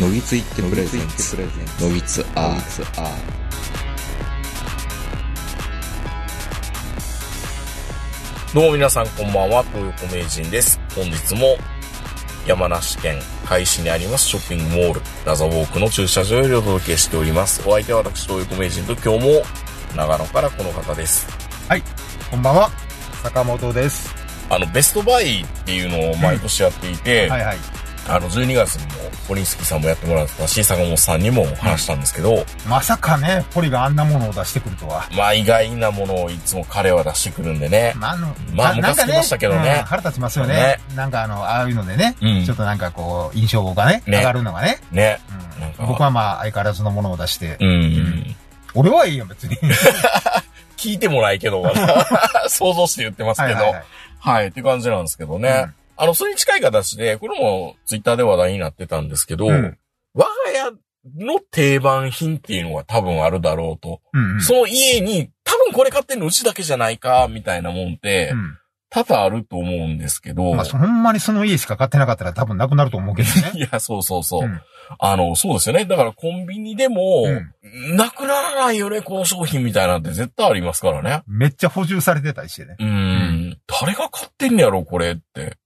のぎついってプレゼンツのぎつアーどうも皆さんこんばんは、東横名人です。本日も山梨県海市にありますショッピングモール、ラザウォークの駐車場よりお届けしております。お相手は私、東横名人と今日も長野からこの方です。はい、こんばんは。坂本です。あの、ベストバイっていうのを毎年やっていて、はいはい。あの、12月にも、ポリンスキーさんもやってもらったし、坂本さんにも話したんですけど、まさかね、ポリがあんなものを出してくるとは。まあ意外なものをいつも彼は出してくるんでね。まあ、あの、まあましたけどねうん腹立ちますよねねなんかあの、ああいうのでね、うんちょっとなんかこう、印象がね、ね上がるのがね。ね。僕はまあ、相変わらずのものを出して、うん。俺はいいよ、別に。聞いてもないけど、想像して言ってますけど。はいはいはいはい、って感じなんですけどね。うんあの、それに近い形で、これもツイッターで話題になってたんですけど、うん我が家の定番品っていうのが多分あるだろうと。うんうん。その家に、多分これ買ってんのうちだけじゃないか、みたいなもんって、うん多々あると思うんですけど。まあ、そほんまにその家しか買ってなかったら多分なくなると思うけどね。いや、そうそうそう。うんあの、そうですよね。だからコンビニでも、うんなくならないよね、この商品みたいなんて絶対ありますからね。めっちゃ補充されてたりしてね。うーん。誰が買ってんねやろ、これって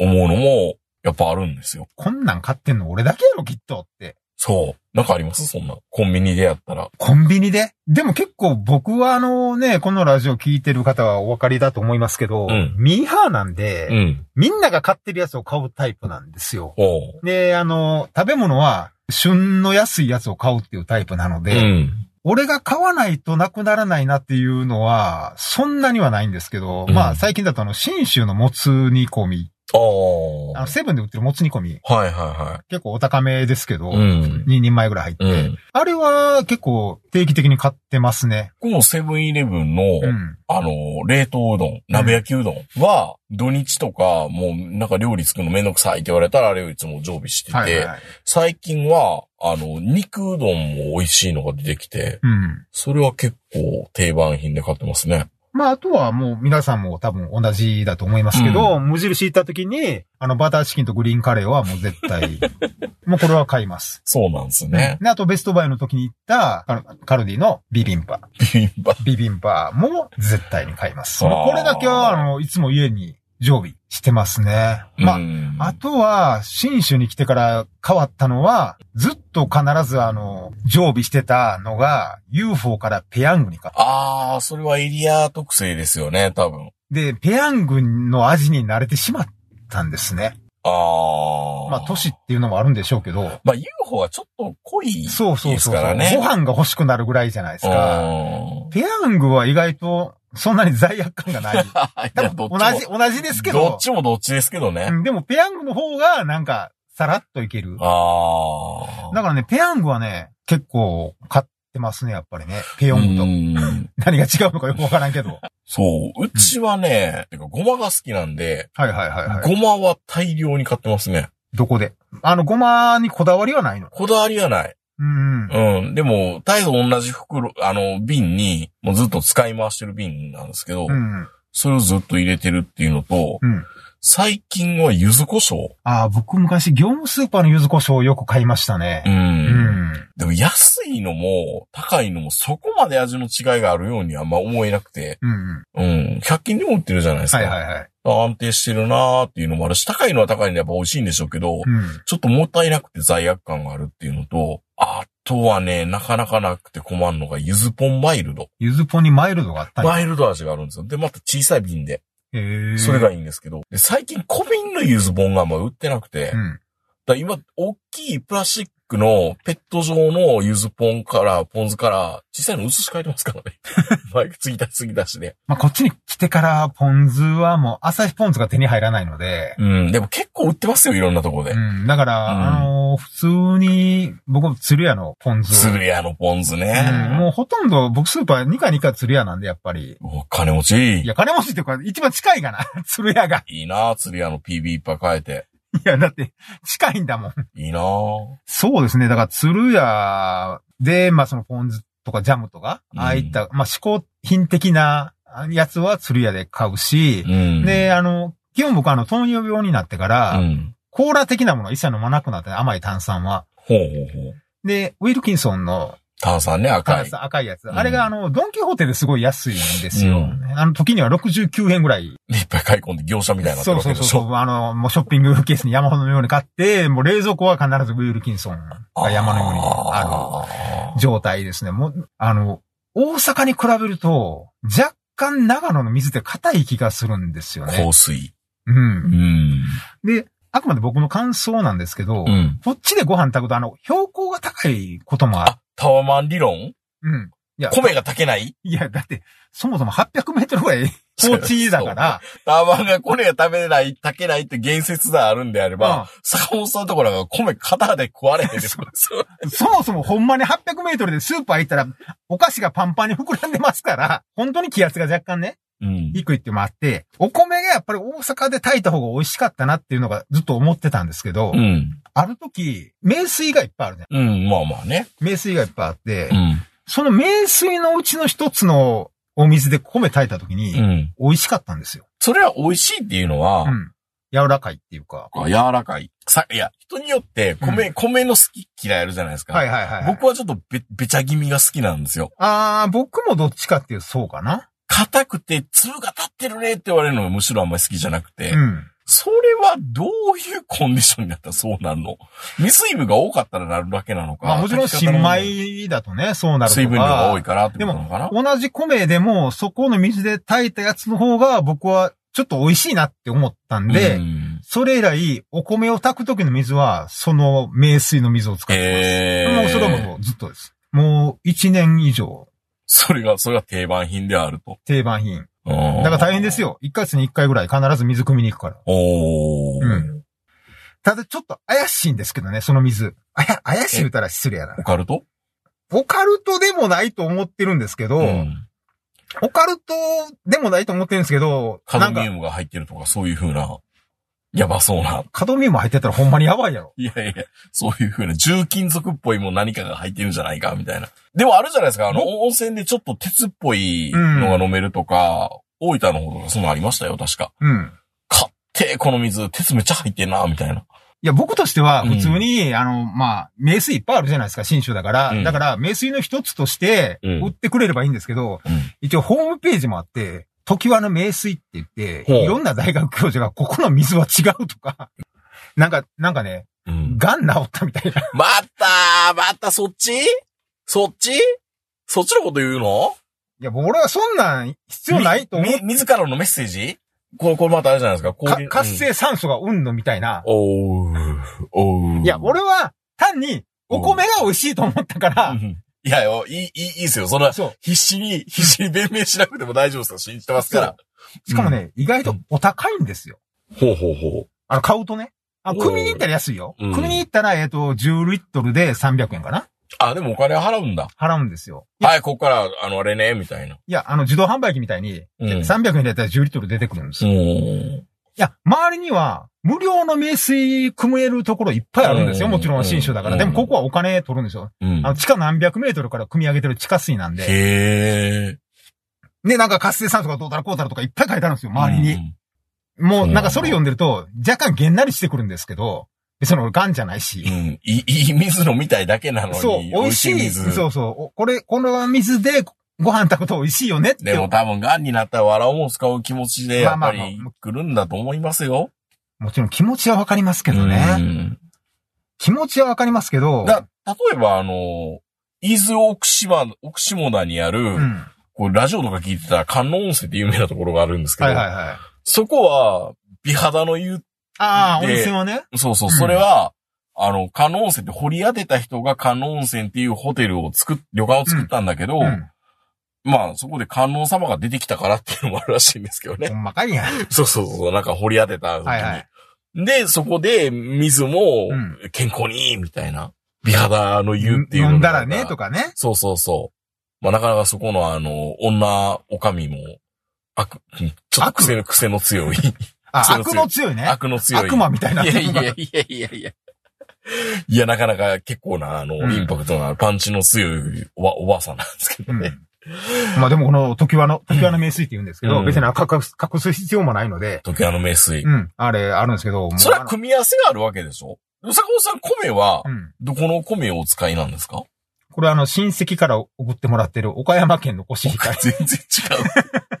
思うのも、やっぱあるんですよ。こんなん買ってんの俺だけやろ、きっとって。そう。なんかあります？そんな。コンビニでやったら。コンビニで？でも結構僕はあのね、このラジオ聞いてる方はお分かりだと思いますけど、うんミーハーなんで、うん。みんなが買ってるやつを買うタイプなんですよ。おう。で、あの、食べ物は旬の安いやつを買うっていうタイプなので、うん。俺が買わないとなくならないなっていうのは、そんなにはないんですけど、うんまあ最近だとあの、新州のもつ煮込み、あの、セブンで売ってるもつ煮込み、はいは結構お高めですけど、いはい。うん。2人前ぐらい入って、うん。あれは結構定期的に買ってますね。このセブンイレブンの、うん。あの、冷凍うどん、鍋焼きうどんは、土日とか、もうなんか料理作るのめんどくさいって言われたら、あれをいつも常備してて、はいはいはい。最近は、あの、肉うどんも美味しいのが出てきて、うん。それは結構定番品で買ってますね。まあ、あとはもう皆さんも多分同じだと思いますけど、無印行った時に、あの、バターチキンとグリーンカレーはもう絶対、もうこれは買います。そうなんですね。で、あとベストバイの時に行ったカルカルディのビビンパ。ビビンバ。ビビンパも絶対に買います。これだけは、あの、いつも家に常備してますね。まあ、うんあとは、新州に来てから変わったのは、ずっと必ずあの、常備してたのが、UFO からペヤングに変わった。ああ、それはエリア特性ですよね、多分。で、ペヤングの味に慣れてしまったんですね。ああ。まあ、都市っていうのもあるんでしょうけど、まあ UFO はちょっと濃いですそうそうそうそう。からね。ご飯が欲しくなるぐらいじゃないですか。うんペヤングは意外と、そんなに罪悪感がない。い同じ、同じですけどどっ、ちもどっちですけどね。うんでもペヤングの方が、なんか、さらっといける。ああ。だからね、ペヤングはね、結構買ってますね、やっぱりね。ペヨングと。うん 何が違うのかよくわからんけど。そう。うちはね、てかごまが好きなんで、はいはいはいはい。ごまは大量に買ってますね。どこで？あの、ごまにこだわりはないの？こだわりはない。うんうん。うん。でも、絶えず同じ袋、あの、瓶に、もうずっと使い回してる瓶なんですけど、うんうん。それをずっと入れてるっていうのと、うん。最近は柚子胡椒。ああ、僕昔業務スーパーの柚子胡椒をよく買いましたねう。。うんん。でも安いのも高いのもそこまで味の違いがあるようにはあんま思えなくて、うんうん。うん。100均でも売ってるじゃないですか。はいはいはい。安定してるなーっていうのもあるし、高いのは高いんでやっぱ美味しいんでしょうけど、うん。ちょっともったいなくて罪悪感があるっていうのと、あとはね、なかなかなくて困るのが、ゆずポンマイルド。柚子ポンにマイルドがあったんやマイルド味があるんですよ。で、また小さい瓶で。へえ。それがいいんですけど。で最近小瓶のゆずポンがあんま売ってなくて、だかうん。ら今、大きいプラスチックのペット状のゆずポンから、ポン酢から、小さいの移し替えてますからね。マイク継ぎ足し継ぎ足しで。まあ、こっちに来てから、ポン酢はもう、朝日ポン酢が手に入らないので、うん。でも結構売ってますよ、いろんなところでう。ん。だから、うんあのー普通に、僕、鶴屋のポン酢を。鶴屋のポン酢うん、ね。もうほとんど、僕スーパー2回2回鶴屋なんで、やっぱり。お金持ち。いや、金持ちっていうか、一番近いかな。鶴屋が。いいな鶴屋の PB いっぱい変えて。いや、だって、近いんだもん。いいなそうですね。だから、鶴屋で、まあ、そのポン酢とかジャムとか、うんああいった、まあ、嗜好品的なやつは鶴屋で買うし、うん。で、あの、基本僕あの、糖尿病になってから、うん。コーラ的なものは一切飲まなくなって、甘い炭酸は。ほうほうほう。で、ウィルキンソンの炭酸ね、赤い。赤いやつ。うんあれがあの、ドンキホーテですごい安いんですよ。うんあの時には69円ぐらい。でいっぱい買い込んで業者みたいになってそう。そうそうそう。あの、もうショッピングケースに山ほどのように買って、もう冷蔵庫は必ずウィルキンソンが山のようにあある状態ですね。もう、あの、大阪に比べると、若干長野の水って硬い気がするんですよーね。香水。う。うんん。で、あくまで僕の感想なんですけど、うん。こっちでご飯炊くとあの、標高が高いこともある。あ、タワマン理論？うん。いや、米が炊けない？いや、だって、そもそも800メートルぐらい高地だから、タワマンが米が食べれない、炊けないって言説があるんであれば、坂本さんのところが米肩で食われへんってことで。そもそもほんまに800メートルでスーパー行ったら、お菓子がパンパンに膨らんでますから、本当に気圧が若干ね、うん。低いってもあって、お米がやっぱり大阪で炊いた方が美味しかったなっていうのがずっと思ってたんですけど、うん。ある時、名水がいっぱいあるね。うん、まあまあね。名水がいっぱいあって、うん。その名水のうちの一つのお水で米炊いた時に、うん。美味しかったんですよ。それは美味しいっていうのは、うん。柔らかいっていうか。柔らかい。さ、いや、人によって米、米の好き嫌いあるじゃないですか。はいはいはい。僕はちょっとべ、べちゃ気味が好きなんですよ。あー、僕もどっちかっていうとそうかな。硬くて、粒が立ってるねって言われるのがむしろあんまり好きじゃなくて、うん。それはどういうコンディションになったらそうなるの？水分が多かったらなるだけなのか。まあもちろん新米だとね、そうなるとか。水分量が多いからってことなのかな？同じ米でも、そこの水で炊いたやつの方が僕はちょっと美味しいなって思ったんで、うんそれ以来、お米を炊く時の水は、その名水の水を使ってます。もうそれはもうずっとです。もう一年以上それが、それが定番品であると。定番品。だだから大変です。よ。一ヶ月に一回ぐらい必ず水汲みに行くから。おー。うんただちょっと怪しいんですけどね、その水。あや、怪しい言うたら失礼やなオ。カルト？オカルトでもないと思ってるんですけど、うん。オカルトでもないと思ってるんですけど、カドミウムが入ってるとか、そういう風な、やばそうな。カドミウム入ってたらほんまにやばいやろ。いやいや、そういう風な重金属っぽいもん何かが入ってるんじゃないか、みたいな。でもあるじゃないですか、あの、温泉でちょっと鉄っぽいのが飲めるとか、大分の方とかそういうのありましたよ、確か。うん。買って、この水、鉄めっちゃ入ってんな、みたいな。いや、僕としては、普通に、あの、まあ、名水いっぱいあるじゃないですか、新種だから。うんだから、名水の一つとして、うん売ってくれればいいんですけど、うん。一応ホームページもあって、時はの名水って言って、いろんな大学教授が、ここの水は違うとか、なんか、なんかね、うん。癌治ったみたいな。またまたそっち？そっち？そっちのこと言うの？いや、もう俺はそんなん必要ないと思う。み、自らのメッセージ？これ、これまたあれじゃないですか？こう活性酸素がうんのみたいな。おー、おー。いや、俺は単にお米が美味しいと思ったからう、んいやよ、いい、いい、いいですよ。そんな、そう。必死に、必死に弁明しなくても大丈夫ですよ。信じてますから。しかもね、意外とお高いんですよ。ほうほうほあの、買うとね。あ、組みに行ったら安いよ。うん組みに行ったら、えっと、10リットルで300円かなう。あ、でもお金払うんだ。払うんですよ。いや、はい、ここから、あの、あれね、みたいな。いやあの、自動販売機みたいに、うん300円でやったら10リットル出てくるんですうよ。いん。や、周りには、無料の名水組めるところいっぱいあるんですよ。うんもちろん新種だから。うんでもここはお金取るんですよ。うんあの、地下何百メートルから組み上げてる地下水なんで。へー。で、なんか活性酸素がどうたらこうたらとかいっぱい書いてあるんですよ、周りに。うんもう、なんかそれ読んでると、若干げんなりしてくるんですけど、別に俺ガンじゃないし。うん。いい、いい水飲みたいだけなのに。そう、美味しい。水。そうそう。おこれ、この水でご飯炊くと美味しいよねって。でも多分、癌になったら笑おも使う気持ちで、やっぱりまあ来るんだと思いますよ。もちろん気持ちはわかりますけどうね。ん気持ちはわかりますけど。だ、例えばあの、伊豆奥島、奥下田にある、うん。これラジオとか聞いてたら観音温泉って有名なところがあるんですけど、はいはいはい。そこは、美肌の湯、ああ、温で泉はね。そうそう、うんそれは、あの、観音温泉って掘り当てた人が観音温泉っていうホテルを作っ、旅館を作ったんだけど、うん。まあ、そこで観音様が出てきたからっていうのもあるらしいんですけどねほ。んまかいやん。そうそうそう、なんか掘り当てた時に。はいはいで、そこで水もうん健康にいいみたいな。美肌の湯っていうの飲んだらね、とか。かね。そうそうそう。まあなかなかそこのあの、女、おかみも、悪、うんちょっと癖の、癖の強い。あ、悪の強いね。悪の強い。悪魔みたいないやいやいやいやいや。いや、なかなか結構な、あの、うんインパクトのあるパンチの強いおば、おばあさんなんですけどね。うん。まあでもこの時はの、時はの名水って言うんですけど、うん別に隠す、隠す必要もないので、時あの名水。うん。あれ、あるんですけど、もうそれは組み合わせがあるわけでしょ？坂本さん、米はう、ん。どこの米をお使いなんですか？これあの、親戚から送ってもらってる岡山県のコシヒカリ。全然違う。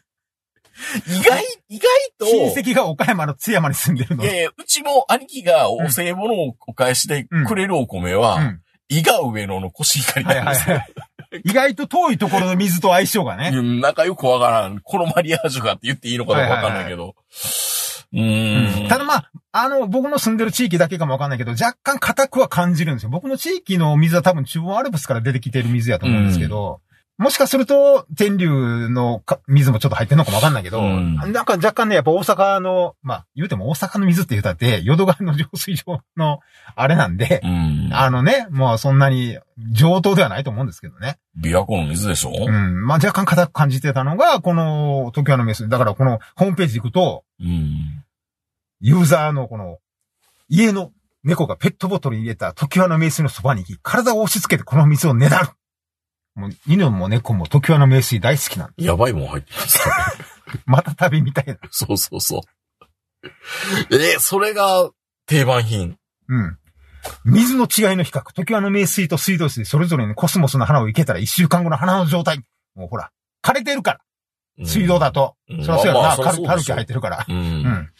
意外、意外と、親戚が岡山の津山に住んでるの。いやいや、うちも兄貴がお歳暮のお返しでくれるお米は、うん。伊賀上野のコシヒカリはいなんですよ。はいはい。意外と遠いところの水と相性がね。うんなんかよくわからん。このマリアージュがって言っていいのかどうかわかんないけど。うーん。ただまあ、あの、僕の住んでる地域だけかもわかんないけど、若干硬くは感じるんですよ。僕の地域の水は多分中央アルプスから出てきてる水やと思うんですけど、もしかすると、天竜のか水もちょっと入ってんのかもわかんないけど、うんなんか若干ね、やっぱ大阪の、まあ、言うても大阪の水って言うたって、淀川の浄水場のあれなんでう、ん。あのね、もうそんなに上等ではないと思うんですけどね。琵琶湖の水でしょ？うん。まあ若干硬く感じてたのが、この、時のメス。だからこのホームページ行くと、うん。ユーザーのこの、家の猫がペットボトルに入れた時の名水のそばに行き、体を押し付けてこの水をねだる。もう、犬も猫も時の名水大好きなんでやばいもん入ってますからね。また旅みたいな。そうそうそう。え、それが定番品。うん。水の違いの比較。時の名水と水道水、それぞれにコスモスの花を生けたら一週間後の花の状態。もうほら、枯れてるから。うん水道だと。うんそりゃそうやろな。カルキ入ってるから。う。うんん。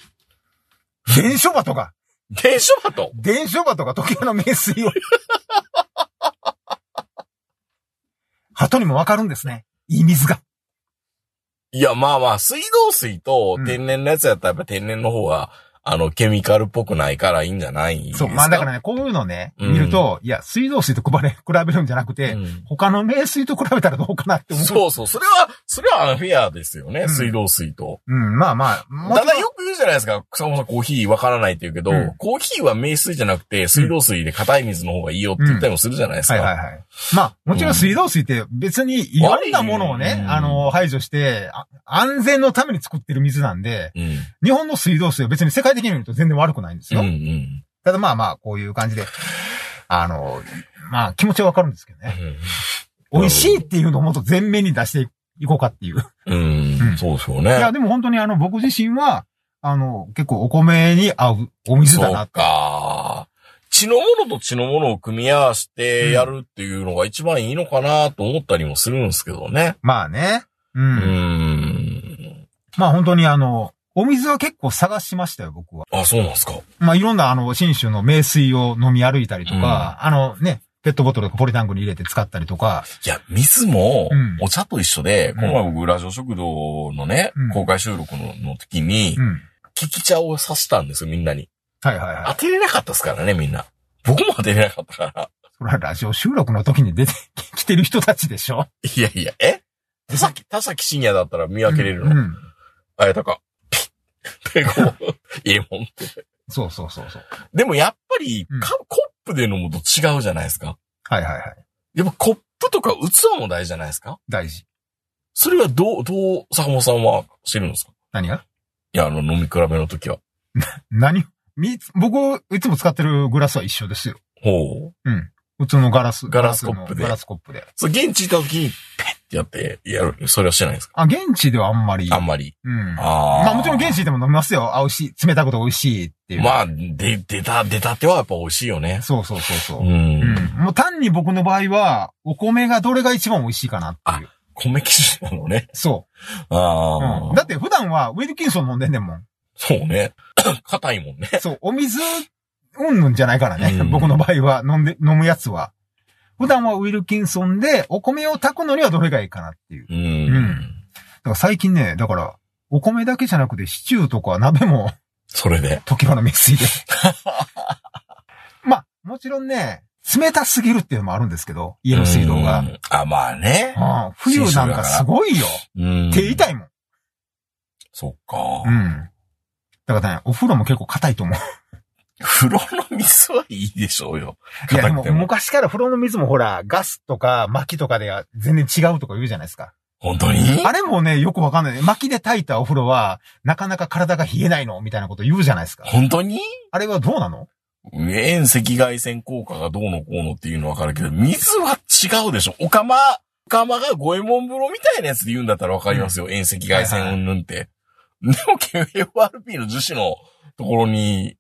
電書場とか、電書バト電書場とか時の名水を。鳩にもわかるんですね。いい水が。いや、まあまあ、水道水とうん天然のやつやったらやっぱ天然の方が、あの、ケミカルっぽくないからいいんじゃないですか？そう。まあだからね、こういうのね、うん見ると、いや、水道水と比べ、比べるんじゃなくて、うん他の名水と比べたらどうかなって思う。そうそう。それは、それはアンフェアですよね。うん水道水と。うん、まあまあ。ただよく言うじゃないですか。草本さんコーヒーわからないって言うけど、うんコーヒーは名水じゃなくて水道水で硬い水の方がいいよって言ったりもするじゃないですか。はいはいはい。まあ、もちろん水道水って別にいろんなものをね、うんあの、排除して、あ安全のために作ってる水なんで、うん。日本の水道水は別に世界的に見ると全然悪くないんですうんよ。うん。ただまあまあ、こういう感じで、あの、まあ気持ちはわかるんですけどね。美味しいっていうのをもっと前面に出していこうかっていう。うん。うんそうですよいや、ね。でも本当にあの、僕自身は、あの、結構お米に合うお水そうだなって。か。血のものと血のものを組み合わせてやるっていうのが一番いいのかなと思ったりもするんですけどね。まあね。う。うんん。まあ本当にあの、お水は結構探しましたよ、僕は。あ、そうなんですか。まあいろんなあの、新種の名水を飲み歩いたりとか、あのね、ペットボトルとかポリタンクに入れて使ったりとか、いや、水もうん、お茶と一緒で、んこの前僕、ラジオ食堂のねうん、公開収録のの時にう、ん。聞き茶をさしたんですよ、みんなに。はいはいはい。当てれなかったですからね、みんな。僕も当てれなかったから。それはラジオ収録の時に出て きてる人たちでしょ？いやいや、え？田崎、田崎深夜だったら見分けれるの？うん。あやたか。ピッ。で、こう、ええもんって。そうそうそうそう。でもやっぱり、うんプで飲むと違うじゃないですか。はいはいはい。やっぱコップとか器も大事じゃないですか？大事。それはどう、どう、坂本さんは知るんですか？何が？いや、あの、飲み比べの時は。何？み、僕、いつも使ってるグラスは一緒ですよ。ほう。うん。普通のガラス。ガラスコップでガラスコップで。そう、現地行った時に、ペやって、やる。それはしてないんですか？あ、現地ではあんまり。あんまり。うん。ああ。まあもちろん現地でも飲みますよ。あ、美味しい。冷たくて美味しいっていう。まあ、で、出た、出たてはやっぱ美味しいよね。そうそうそうそうう。ん。うん。もう単に僕の場合は、お米がどれが一番美味しいかなっていう。米基準なのね。そあう。あ、うん。だって普段はウィルキンソン飲んでんねんもん。そうね。硬いもんね。そう。お水、うんぬんじゃないからね。うん僕の場合は、飲んで、飲むやつは。普段はウィルキンソンで、お米を炊くのにはどれがいいかなっていう。うん。うんだから最近ね、だから、お米だけじゃなくてシチューとか鍋も、それで。時の水で。まあ、もちろんね、冷たすぎるっていうのもあるんですけど、家の水道が。うん。あ、まあね。うん冬なんかすごいよ。うん。手痛いもん。そっか。うん。だからね、お風呂も結構硬いと思う。風呂の水はいいでしょうよ。いや、でも。昔から風呂の水もほら、ガスとか薪とかでは全然違うとか言うじゃないですか。本当に？あれもね、よくわかんない。薪で炊いたお風呂は、なかなか体が冷えないのみたいなこと言うじゃないですか。本当に？あれはどうなの？遠赤外線効果がどうのこうのっていうのはわかるけど、水は違うでしょ。おかま、おかまが五右衛門風呂みたいなやつで言うんだったらわかりますよ。遠赤外線うんぬんって。でも、KFRP の樹脂のところに、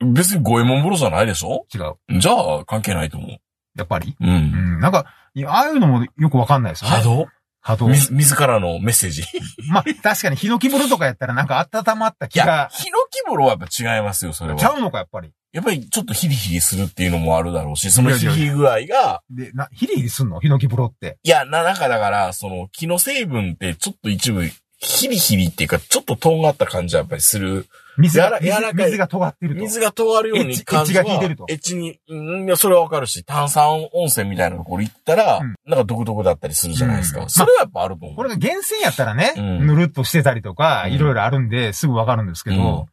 別に五右衛門風呂じゃないでしょ？違う。じゃあ、関係ないと思う。やっぱり？う。うんん。なんか、ああいうのもよくわかんないですよね。波動？波動。自自らのメッセージ？まあ、確かにヒノキ風呂とかやったらなんか温まったいや気が、、ヒノキ風呂はやっぱ違いますよ、それは。ちゃうのか、やっぱり？やっぱりちょっとヒリヒリするっていうのもあるだろうし、そのヒリヒリ具合が、で、な、ヒリヒリすんの？ヒノキ風呂って。いや、な、なんかだから、その、木の成分ってちょっと一部、ヒリヒリっていうか、ちょっととんがった感じはやっぱりする。水が、柔らかい水水が尖ってると。水が尖るように感じエッジエッジが効いてるとエッジに、うん、いや、それはわかるし、炭酸温泉みたいなところ行ったら、うんなんか独特だったりするじゃないですか。うんそれはやっぱあると思う。これが源泉やったらね、うんぬるっとしてたりとか、うんいろいろあるんで、すぐわかるんですけど、うん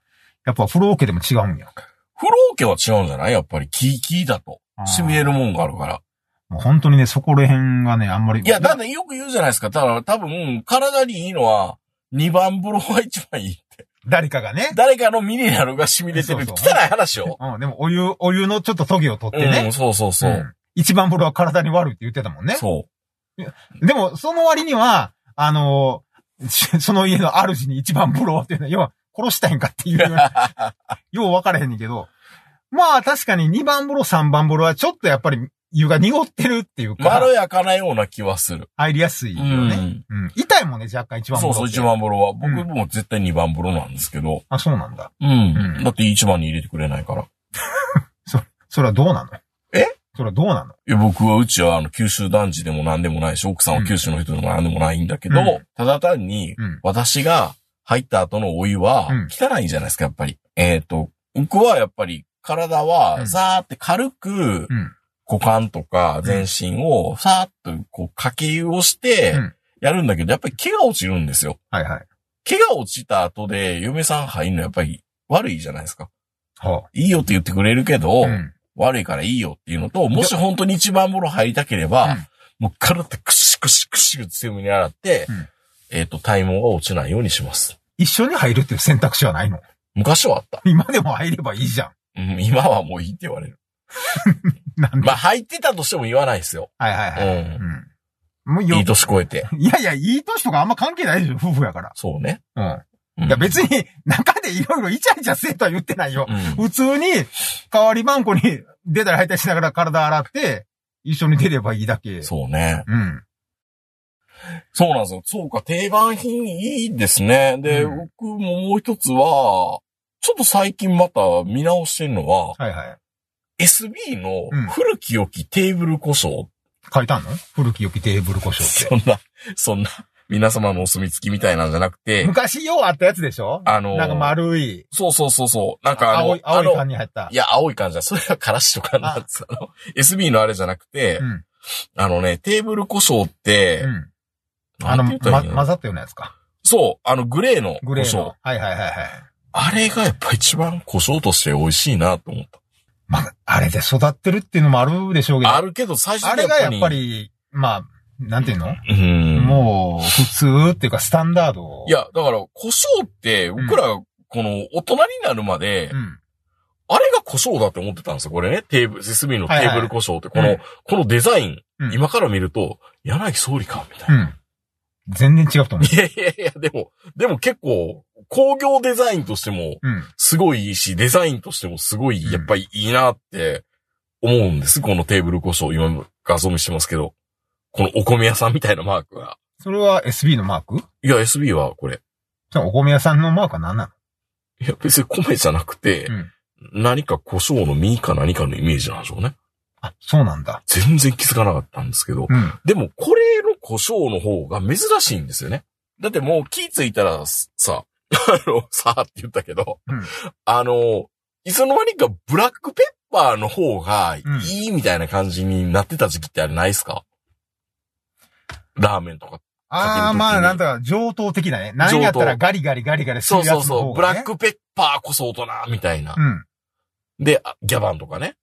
やっぱ風呂桶でも違うんや。風呂桶は違うんじゃない？やっぱり木、木だと。染みえるもんがあるから。もう本当にね、そこら辺がね、あんまり。いや、だってよく言うじゃないですか。だから多分、体にいいのは、2番風呂が一番いいって。誰かがね。誰かのミネラルが染み出てる。そうそう汚い話よ。うん、でもお湯、お湯のちょっとトゲを取ってねうん、。そうそうそう。ん一番風呂は体に悪いって言ってたもんね。そでも、その割には、あのーし その家の主に一番風呂っていうのは、要は、殺したいんかっていうような、よう分からへんねんけど。まあ、確かに2番風呂、3番風呂はちょっとやっぱり湯が濁ってるっていうう。か、まろやかなような気はする。入りやすいよね。うんうん。痛いもんね、若干一番風呂。そうそう、一番風呂は。僕うんも絶対2番風呂なんですけど。あ、そうなんだ。うん。うんだって一番に入れてくれないから。それはどうなの？え？それはどうなの？いや、僕はうちはあの、九州男児でも何でもないし、奥さんは九州の人でも何でもないんだけど、うんただ単に、うん。私が入った後のお湯はうん、汚いじゃないですか、やっぱり。えっ、と、僕はやっぱり、体は、うんザーって軽く、うん。股間とか全身を、さーっと、こう、かけ湯をしてうん、やるんだけど、やっぱり毛が落ちるんですよ。はいはい。毛が落ちた後で、嫁さん入るのやっぱり悪いじゃないですか。はいいよって言ってくれるけど、あ。うん。悪いからいいよっていうのと、もし本当に一番風呂入りたければ、うんもう体ってクシクシクシ強めに洗って、うんえっ、と、体毛が落ちないようにします。一緒に入るっていう選択肢はないの？昔はあった。今でも入ればいいじゃん。うん、今はもういいって言われる。なんで、まあ、入ってたとしても言わないですよ。はいはいはい。うんうん。もうよいい年越えて。いやいや、いい年とかあんま関係ないでしょ、夫婦やから。そうね。うん。うんいや別に、中でいろいろイチャイチャせえとは言ってないよ。うん普通に、代わり番号に出たり入ったりしながら体洗って、一緒に出ればいいだけ。そうね。うん。そうなんですよ。そうか、定番品いいですね。で、うん僕ももう一つは、ちょっと最近また見直してるのは、はいはい。SB のうん古き良きテーブル故障書いたの？古き良きテーブル故障って。そんな、そんな、皆様のお墨付きみたいなんじゃなくて、昔ようあったやつでしょ？あの、なんか丸い、そうそうそうそう、なんかあの、青い、青いあの缶に入ったい。や、青い感じだ。それはからしとかなんです。あの、SB のあれじゃなくて、うん。あのね、テーブル故障って、うん。あの、なんて言ったらま、いいの？混ざったようなやつか。そう、あの、グレーのグレーの。。はいはいはいはい。あれがやっぱ一番故障として美味しいなと思った。まあ、あれで育ってるっていうのもあるでしょうけど。あるけど、最初あれがやっぱ、り、まあ、なんていうの？うん。もう、普通っていうか、スタンダード。い、や、だから、故障って、僕ら、この、大人になるまで、うん。あれが故障だって思ってたんですよ、これね。テーブル、SB のテーブル故障って、はいはいこの、このデザイン、うん今から見ると、柳総理か、みたいうな。ん。全然違うと思う。いやいやいや、でも、でも結構、工業デザインとしても、うん。すごいいいし、デザインとしてもすごい、うんやっぱりいいなって思うんです。このテーブル故障。今画像見してますけど。このお米屋さんみたいなマークが。それは SB のマーク？いや、SB はこれ。じゃあお米屋さんのマークは何なの？いや、別に米じゃなくて、うん何か胡椒の実か何かのイメージなんでしょうね。あ、そうなんだ。全然気づかなかったんですけど。うん。でも、これの胡椒の方が珍しいんですよね。だってもう気ついたらさ、あの、さあって言ったけど、うんあの、いつの間にかブラックペッパーの方がいうんいみたいな感じになってた時期ってあれないですか？ラーメンとか。ああ、まあ、なんだか、上等的だね。何やったらガリガリガリガリすそるやうそうそう。つの方が、ね。ブラックペッパーこそ大人みたいな。うん。で、あギャバンとかね。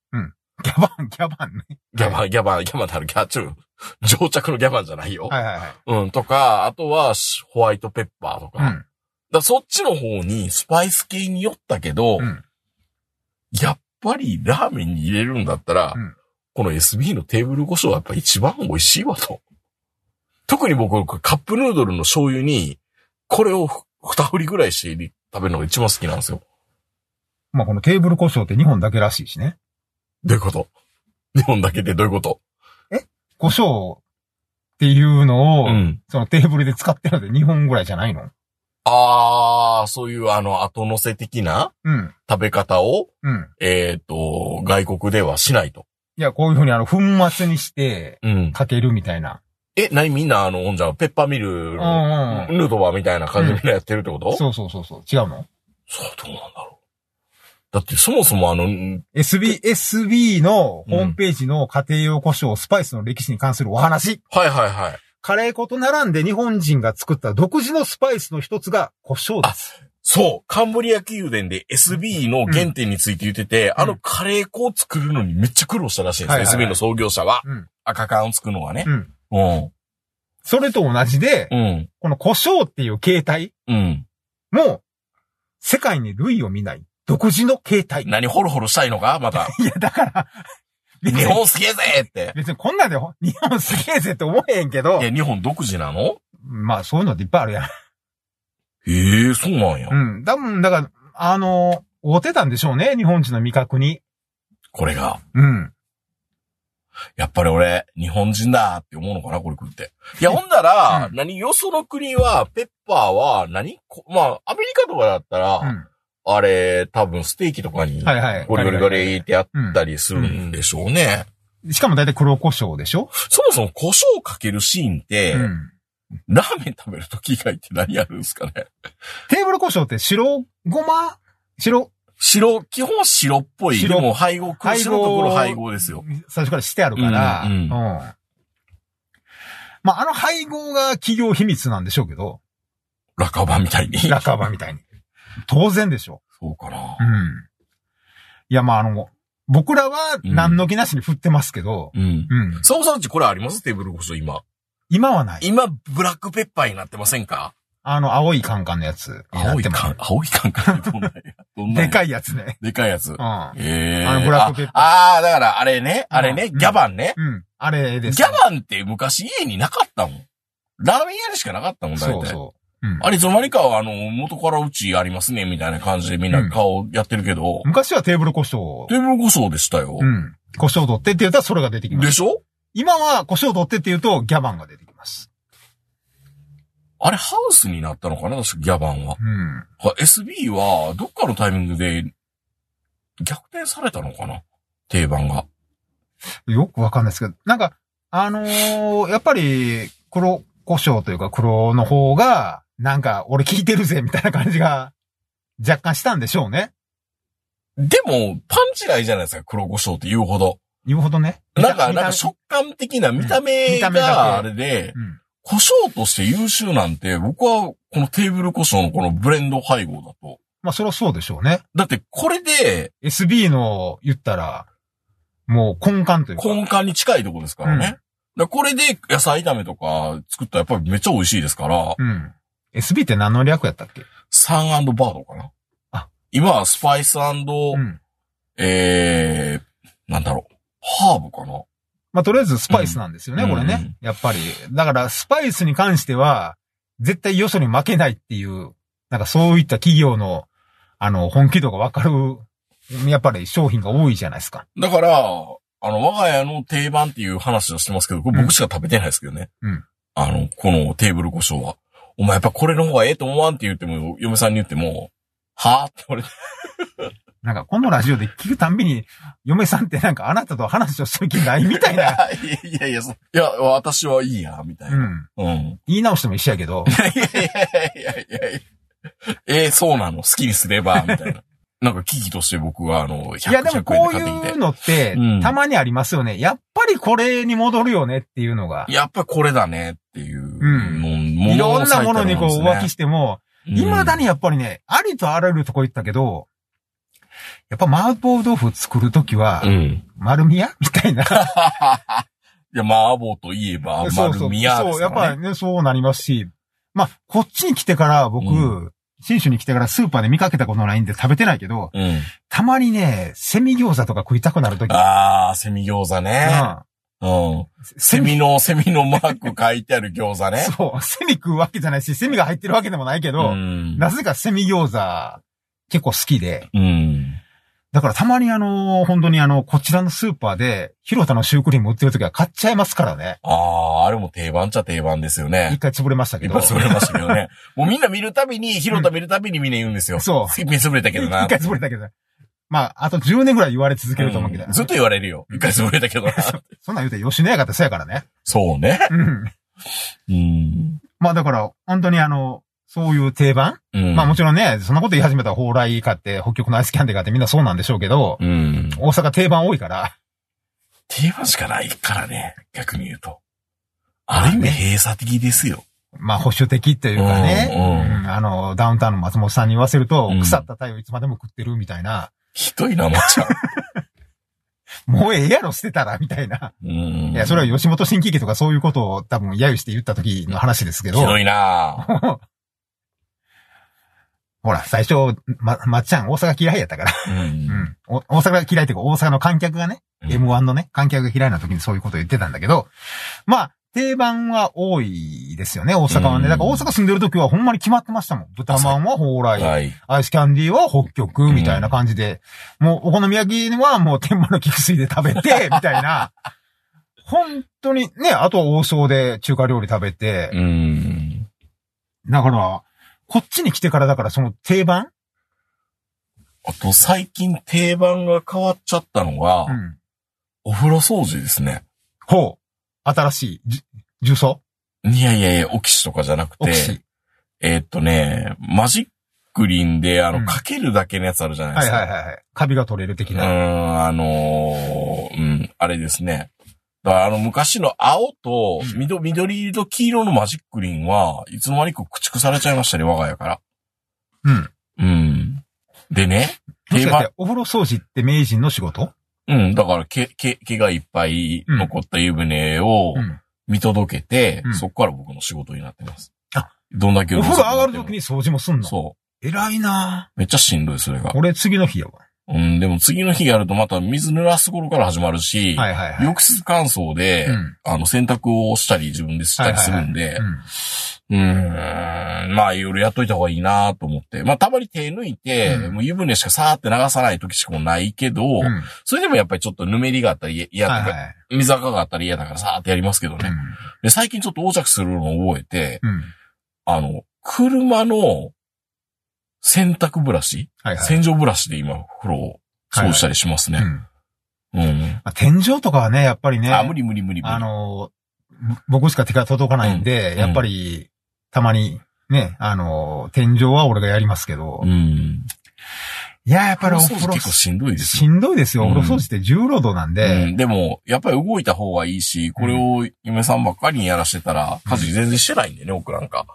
ギャバン、ギャバンね。ギャバン、ギャバン、ギャバンってあるギャチュー。上着のギャバンじゃないよ。はいはいはい。うん、とか、あとはシホワイトペッパーとか。うん。だそっちの方にスパイス系に寄ったけど、うん。やっぱりラーメンに入れるんだったら、うんこの SB のテーブル胡椒はやっぱ一番美味しいわと。特に僕、カップヌードルの醤油に、これをふ二振りぐらいして食べるのが一番好きなんですよ。まあこのテーブル胡椒って日本だけらしいしね。どういうこと？日本だけでどういうこと？胡椒っていうのを、うん。そのテーブルで使ってるので日本ぐらいじゃないの？あー、そういうあの、後乗せ的なうん。食べ方を、うん。えっ、と、外国ではしないと。いや、こういうふうにあの、粉末にして、うん。かけるみたいな。え、何みんなあの、ほんじゃ、ペッパーミルうんの、うんヌートバーみたいな感じでみんなやってるってこと、そうそうそうそう。違うの？そう、どうなんだろう。だってそもそもあの、うん ?SB、SB のホームページの家庭用胡椒、スパイスの歴史に関するお話。はいはいはい。カレー粉と並んで日本人が作った独自のスパイスの一つが胡椒です。そう、カンブリア宮殿で SB の原点について言ってて、あのカレー粉を作るのにめっちゃ苦労したらしいんですよ、はいはいはい SB の創業者は。うん。赤缶を作るのはね。うん。うん。それと同じで、うん。この胡椒っていう形態うん。も、世界に類を見ない独自の形態。何ホロホロしたいのか？また。いや、だから、日本すげえぜって。別にこんなんで日本すげえぜって思えへんけどい、や、日本独自なの？まあそういうのっていっぱいあるやん。へえ、そうなんや。うん。多分、だから、あの、合ってたんでしょうね、日本人の味覚に。これが。うん。やっぱり俺、日本人だって思うのかなこれ食って。いや、ほんだら、うん何よその国は、ペッパーは何、こまあ、アメリカとかだったら、うん。あれ、多分ステーキとかに、はいはい。ゴリゴリゴリってやったりするんでしょうね。しかも大体黒胡椒でしょ？そもそも胡椒かけるシーンって、うん。ラーメン食べるとき以外って何やるんですかね？テーブル胡椒って白ごま？白、白、基本は白っぽい。で白も配合、配合白と黒配合ですよ。最初からしてあるから、うんうんまあ、あの配合が企業秘密なんでしょうけど、ラカバみたいに。ラカバみたいに。当然でしょそうかなう。。ん。いや、まあ、あの、僕らは何の気なしに振ってますけど、うん。うん。そうさんちこれあります？テーブル胡椒今。今はない。今、ブラックペッパーになってませんか？あの、青いカンカンのやつ。青いカン、青いカンカンってどんな でかいやつね。でかいやつう。ん。ええあのブラックペッパーああー、だからあれね、あれね、うんギャバンね。うん。あれです。ギャバンって昔家になかったもん。ラーメン屋にしかなかったもん、大体。そうそう。うん。あれ、いつの間にかは、あの、元からうちありますね、みたいな感じでみんな顔やってるけど、昔はテーブル胡椒。テーブル胡椒でしたよ。うん。胡椒取ってって言ったらそれが出てきます。でしょ？今は胡椒取ってって言うとギャバンが出てきます。あれ、ハウスになったのかな？確かギャバンは。うん。は SB は、どっかのタイミングで、逆転されたのかな？定番が。よくわかんないですけど、なんか、あのーやっぱり、黒胡椒というか黒の方が、なんか、俺聞いてるぜ、みたいな感じが、若干したんでしょうね。でも、パンチないじゃないですか、黒胡椒って言うほど。言うほどね。なんか、なんか食感的な見た目があれで、うん。胡椒として優秀なんて、僕はこのテーブル胡椒のこのブレンド配合だと。まあ、それはそうでしょうね。だってこれで SB の言ったら、もう根幹というか。根幹に近いとこですからね。だからこれで野菜炒めとか作ったらやっぱりめっちゃ美味しいですから、うん。SB って何の略やったっけ？サンバードかな。あ今はスパイスうん。えー、なんだろう。ハーブかな。まあ、とりあえずスパイスなんですよね、うんこれね。やっぱり。だから、スパイスに関しては、絶対よそに負けないっていう、なんかそういった企業の、あの、本気度がわかる、やっぱり商品が多いじゃないですか。だから、あの、我が家の定番っていう話をしてますけど、これ僕しか食べてないですけどね。うんあの、このテーブル胡椒は。お前やっぱこれの方がええと思わんって言っても、嫁さんに言っても、はぁって言われて。なんか、このラジオで聞くたんびに、嫁さんってなんかあなたと話をする気ないみたいな。いやいやいや、そいや、私はいいや、みたいうな。ん。うん。言い直しても一緒やけど。いやいやいやいやいやいやえー、そうなの？好きにすれば、みたいな。なんか危機として僕は、あの、100、いや、でも100円こういう。のってうん、たまにありますよね。やっぱりこれに戻るよねっていうのが。やっぱりこれだねっていううんの、いろんなものにこう浮気ししても、未だにやっぱりね、ありとあらゆるとこ行ったけど、やっぱ麻婆豆腐作るときはう、ん。丸みやみたいな。いや、麻婆といえば、そうそう。丸宮でそう、やっ。ぱりね、そうなりますし、まあ、こっちに来てから僕、う新種に来てからスーパーで見かけたことないんで食べてないけど、うん。たまにね、セミ餃子とか食いたくなるとき。あー、セミ餃子ね。うん。セミの、セミのマーク書いてある餃子ね。そう、セミ食うわけじゃないし、セミが入ってるわけでもないけど、ん。なぜかセミ餃子結構好きで、うん。だからたまにあの、本当にあの、こちらのスーパーで、広田のシュークリーム売ってる時は買っちゃいますからね。ああ、あれも定番っちゃ定番ですよ一ね。回潰れましたけど。潰れましたけどね。もうみんな見るたびに、広田見るたびにみんな言うんですよ。そう目潰れたけどな。一回潰れたけど。まあ、あと10年ぐらい言われ続けると思うけど。うんずっと言われるよ。一回潰れたけど な。そんなん言うて吉野家がってそうやからね。そうね。うん。うん。まあだから、本当にあの、そういう定番、うん。まあもちろんね、そんなこと言い始めたら蓬莱買って、北極のアイスキャンデー買ってみんなそうなんでしょうけど、うん。大阪定番多いから、定番しかないからね。逆に言うと。ある意味閉鎖的ですよ。まあ保守的っていうかね、うんあの、ダウンタウンの松本さんに言わせると、うん腐った鯛をいつまでも食ってるみたいな、ひどいな、まっちゃん。もうええやろ捨てたら、みたいな。うん。いや、それは吉本新喜劇とかそういうことを多分揶揄して言った時の話ですけど、ひどいな ほら、最初、ま、まっちゃん大阪嫌いやったから。う。うんん。お大阪が嫌いっていうか、大阪の観客がね、うん M1 のね、観客が嫌いな時にそういうことを言ってたんだけど、まあ、定番は多いですよね、大阪はね。うんだから大阪住んでる時はほんまに決まってましたもん。豚まんは蓬莱、はい。アイスキャンディーは北極、みたいな感じで、もうお好み焼きはもう天満の菊水で食べて、みたいな。本当にね、あとは王将で中華料理食べて、うん。だから、こっちに来てからだからその定番？あと最近定番が変わっちゃったのが、うん。お風呂掃除ですね。ほう。新しい、じ重曹？いやいやいや、オキシとかじゃなくて。えーっとね、マジックリンで、あの、うんかけるだけのやつあるじゃないではいすか。はいはいはい。カビが取れる的な。ん、あのーうん、あれですね。だからあの昔の青とうん緑緑色と黄色のマジックリンはいつの間にか駆逐されちゃいましたね、我が家から。うん。うん。でね、もしかして、お風呂掃除って名人の仕事？うん、だから毛、毛、毛がいっぱい残った湯船をうん。見届けて、うんそこから僕の仕事になってます。あどんだけお風呂上がるとときに掃除もすんの？そ偉いなう。めっちゃしんどい、それが。俺次の日やわ。うん、でも次の日やるとまた水濡らす頃から始まるし、はいはいはい。浴室乾燥で、うんあの、洗濯をしたり自分でしたりするんで、うん。うーん、まあ、いろいろやっといた方がいいなと思って。まあ、たまに手抜いて、うんもう湯船しかさーって流さない時しかもないけど、うん。それでもやっぱりちょっとぬめりがあったり嫌とか、はいはい。水垢があったり嫌だからさーってやりますけどね。で、最近ちょっと横着するのを覚えて。あの、車の洗濯ブラシ、はいはい。洗浄ブラシで今、風呂を掃除したりしますね。うん。うん。まあ天井とかはね、やっぱりね。あ、無理無理無理無理。あの、僕しか手が届かないんで、うんやっぱり、たまに、ね、あの、天井は俺がやりますけど、うん。いや、やっぱりお風風呂結構しんどいですしよ。んどいですよ。おうん風呂掃除って重労働なんうで、ん、でも、やっぱり動いた方がいいし、これを嫁さんばっかりにやらしてたら、家事全然してないんでね、僕なんか。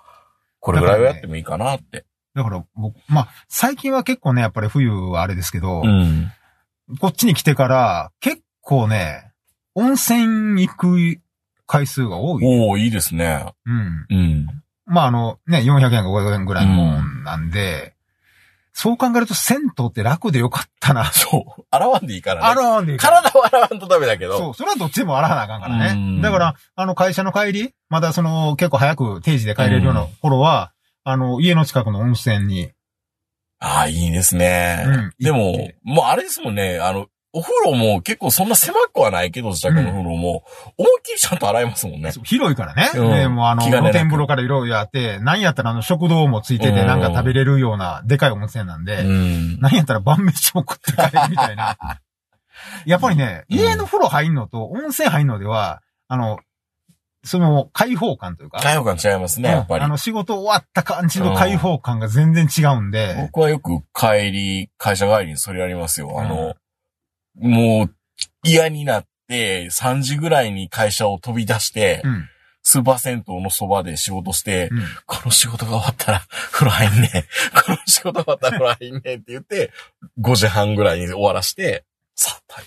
これぐらいはやってもいいかなって。だから僕、まあ、最近は結構ね、やっぱり冬はあれですけど、うん。こっちに来てから、結構ね、温泉行く回数が多い。おおいいですね。うん。うん。まあ、あの、ね、400円か500円ぐらいのもんなんで、そう考えると銭湯って楽でよかったな。そう。洗わんでいいからね。洗わんでいいから体を洗わんとダメだけど。そう、それはどっちでも洗わなあかんからうんね。だから、あの、会社の帰り、まだその、結構早く定時で帰れるような頃は、あの、家の近くの温泉に、ああ、いいですね。うんでももうあれですもんね、あの、お風呂も結構そんな狭くはないけど、自宅の風呂も、思いっきりちゃんと洗えますもんね。広いからね。うんで、もうあの、露天風呂からいろいろあって、なんやったらあの、食堂もついてて、うんなんか食べれるような、でかい温泉なんうで、ん。なんやったら晩飯も食って帰るみたいな。やっぱりね、うん家の風呂入んのと温泉入んのでは、あの、その、開放感というか、開放感違いますね、やっぱりあ。の、仕事終わった感じの開放感が全然違うんで、僕はよく帰り、会社帰りにそれやりますよ。あの、もう嫌になって、3時ぐらいに会社を飛び出して、うん。スーパー銭湯のそばで仕事して、うん。この仕事が終わったら 風呂入んねん。この仕事終わったら風呂入んねんって言って、5時半ぐらいに終わらして、さっと入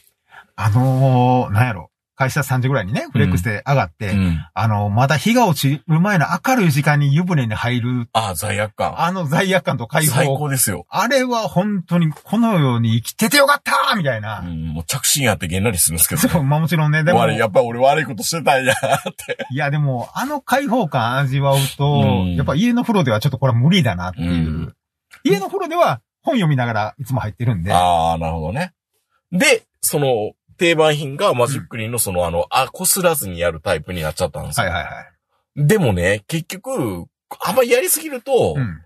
あのー、なんやろ。会社3時ぐらいにね、フレックスで上がって、る。うん。あの、まだ日が落ちる前の明るい時間に湯船に入る、ああ、罪悪感。あの罪悪感と解最放。高ですよ。あれは本当にこのように生きててよかったみたいな。うん、もう着信あってげんなりするんですけど、そう、まあもちろんね、でも、やっぱ俺悪いことしてたんやって。いやでも、あの開放感味わうと、うんやっぱ家の風呂ではちょっとこれは無理だなっていう。うん家の風呂では、本読みながらいつも入ってるんで。ああ、なるほどね。で、その、定番品がマジックリンのその、あの、あ、こすらずにやるタイプになっちゃったんですよ。はいはいはい。でもね、結局、あんまりやりすぎると、うん。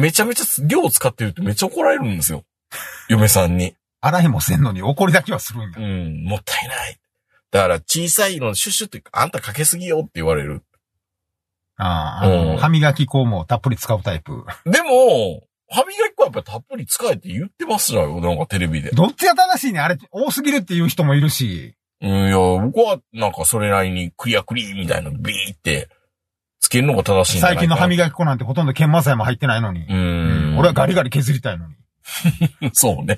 めちゃめちゃ量使ってるってめっちゃ怒られるんですよ。嫁さんに。洗いもせんのに怒りだけはするんだう。ん、もったいない。だから小さいのシュッシュって、あんたかけすぎよって言われる。ああ、うん歯磨き粉もたっぷり使うタイプ。でも、歯磨き粉はやっぱりたっぷり使えって言ってますよ。なんかテレビで。どっちが正しいねあれ、多すぎるっていう人もいるし。うん、いや、僕はなんかそれなりにクリアクリーみたいなのビーってつけるのが正しいん最近の歯き。磨き粉なんてほとんど研磨剤も入ってないのに。うーん。俺はガリガリ削りたいのに。そうね。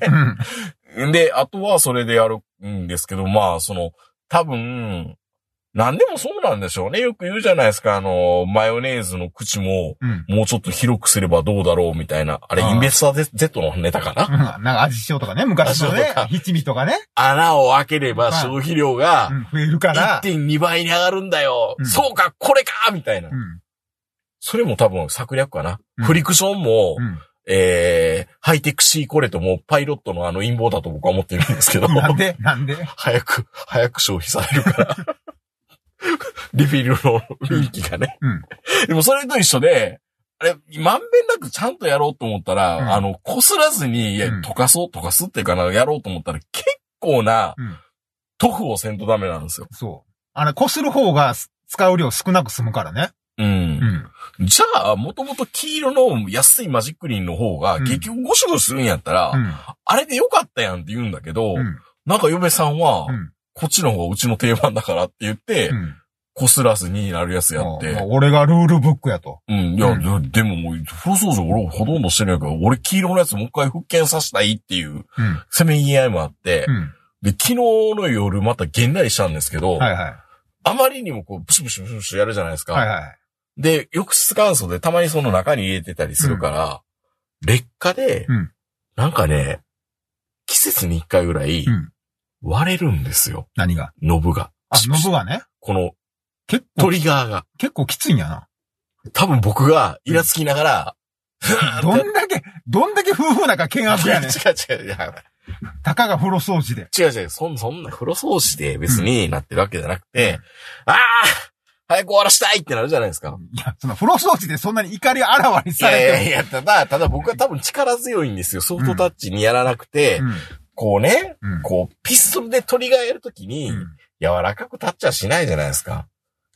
うん。で、あとはそれでやるんですけど、まあ、その、多分、何でもそうなんでしょうね。よく言うじゃないですか、あの、マヨネーズの口も、うん。もうちょっと広くすればどうだろうみたいな。あれ、インベスター Z のネタかな、うんなんか味塩とかね、昔のね七味とかね、穴を開ければ消費量がうん、増えるから。1.2倍に上がるんだよ。うんそうか、これかみたいな。うん。それも多分策略かな。うんフリクションも、うん。えー、ハイテクシーコレトもパイロットのあの陰謀だと僕は思ってるんですけど。なんで？なんで？早く、早く消費されるから。リフィルの人気がね。うん。でもそれと一緒で、あれ、まんべんなくちゃんとやろうと思ったら、うんあの、擦らずに、いやうん溶かそう、溶かすっていうかな、やろうと思ったら結構なうん。塗布をせんとダメなんですよ。そう。あれ、こする方が使う量少なく済むからね。うん。うん。じゃあ、もともと黄色の安いマジックリンの方が、うん結局ゴシゴシするんやったら、うん。あれでよかったやんって言うんだけど、うん。なんか嫁さんは、うん。こっちの方がうちの定番だからって言って、うん。こすらずになるやつやって。もうもう俺がルールブックやと。うん、いや、うででももう、風呂掃除俺ほとんどしてないから、俺黄色のやつもう一回復権させたいっていう、うん。せめぎ合いもあって、うん。で、昨日の夜またげんなりしたんですけど、はいはい。あまりにもこう、ブシブシブシブシやるじゃないですか。はいはい。で、浴室乾燥でたまにその中に入れてたりするから、劣化で、うんなんかね、季節に一回ぐらいうん、割れるんですよ。何が？ノブが。あ、ノブがね？この結構、トリガーが。結構きついんやな。多分僕がイラつきながら、どんだけ、どんだけ夫婦仲険悪やねん。違う違う違う。たかが風呂掃除で。違う違う、そんそんな風呂掃除で別になってるわけじゃなくて、ああ早く終わらしたいってなるじゃないですか。いや、その風呂掃除でそんなに怒りあらわにいされてやいやいや、ただ、ただ僕は多分力強いんですよ。ソフトタッチにやらなくて、も。こうね、うん。うん。こう、ピストルでトリガーやるときに、うん柔らかくタッチはしないじゃないですか。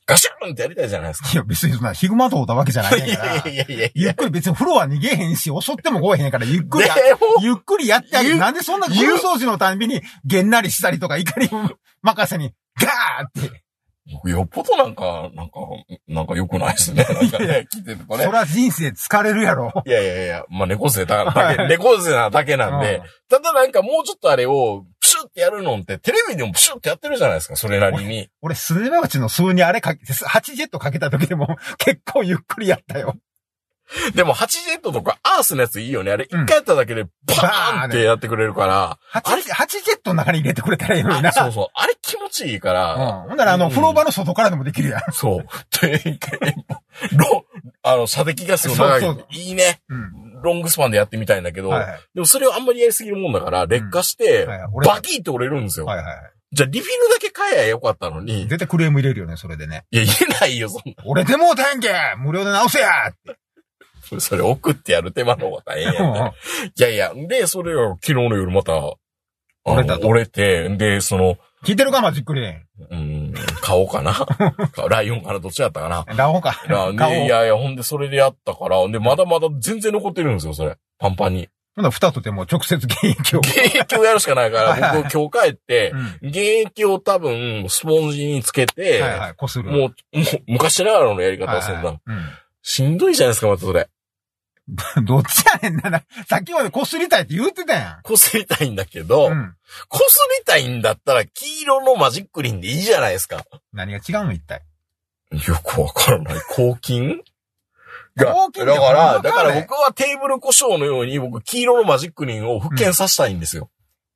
ガシューンってやりたいじゃないですか。いや、別にそんなヒグマとおったわけじゃないから。やいやいやいや。ゆっくり別に風呂は逃げへんし、襲っても来えへんから、ゆっくりや、でも、ゆっくりやってあげる。ゆなんでそんな風呂掃除のたんびに、げんなりしたりとか、怒りを任せに、ガーって。僕よっぽどなんか、なんか、なんか良くないですね。なんかね、聞いてるとねそ。ら人生疲れるやろ。いやいやいや、まあ猫背だだけ、猫背なだけなんで、ただなんかもうちょっとあれを、プシュってやるのって、テレビでもプシュってやってるじゃないですか、それなりに。俺、スズメバチの数にあれかけて、8ジェットかけた時でも、結構ゆっくりやったよ。でも、8ジェットとかアースのやついいよね。あれ、一うん回やっただけで、バーンってやってくれるから。8, 8ジェットの中に入れてくれたらいいのにな。あそうそう。あれ気持ちいいから。うん。ほんなら、あの、うん風呂場の外からでもできるやん。そう。で、ロ、あの、射的がすごい長い。そうそういいね。うん。ロングスパンでやってみたいんだけど、はいはい。でもそれをあんまりやりすぎるもんだから、劣化して、バキーって折れるんですよ。はいはい。じゃあ、リフィルだけ買えばよかったのに、絶対クレーム入れるよね、それでね。いや、言えないよ、そんな。俺でもうたやんけ無料で直せやって。それ送ってやる手間の方が大変や んか。いやいや、で、それを昨日の夜また、折れたと折れて、で、その、聞いてるか、マジックリン。うん、買おうかな。ライオンかな、どっちやったかな。ラオか。いや顔でいやいや、ほんでそれでやったから、で、まだまだ全然残ってるんですよ、それ。パンパンに。ほんなら二とても直接現役を。現役をやるしかないから、僕今日帰ってう、ん。現役を多分、スポンジにつけて、はいはい、こする。もう、もう、昔ながらのやり方はいはそんな、はいしんどいじゃないですか、またそれ。うん。どっちやねんなな。さっきまでこすりたいって言ってたやこすりたいんだけど、ん。うん。こすりたいんだったら、黄色のマジックリンでいいじゃないですか。何が違うの一体。よくわからない。抗菌が抗菌だから、だからね僕はテーブル故障のように、僕、黄色のマジックリンを復権させたいんですよ。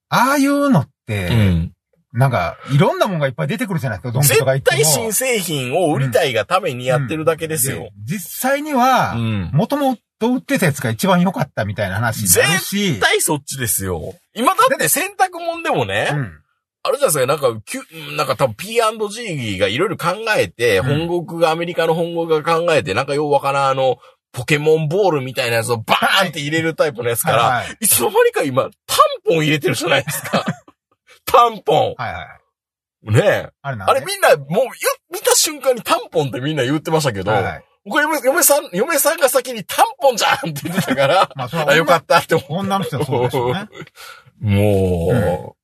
ああいうのって、うん。なんか、いろんなもんがいっぱい出てくるじゃないですか、ドンキとか行っても。絶対新製品を売りたいがためにやってるだけですよ。で実際にはう、ん。もともとと売ってたやつが一番良かったみたいな話になるし絶、対そっちですよ。今だって洗濯物でもね、うん。あるじゃないですか、なんか、きゅなんか多分 P&G がいろいろ考えて、うん本国が、アメリカの本国が考えて、なんかようわからんあの、ポケモンボールみたいなやつをバーンって入れるタイプのやつから、はいはいいつの間にか今、タンポン入れてるじゃないですか。タンポはいはい。ン。ねえ。あれあれみんな、もう、よ見た瞬間にタンポンってみんな言ってましたけど、はいはい。僕嫁、嫁さん、嫁さんが先にタンポンじゃんって言ってたから、まあ、それはあ、よかったって思う。女の人はそうですよね。も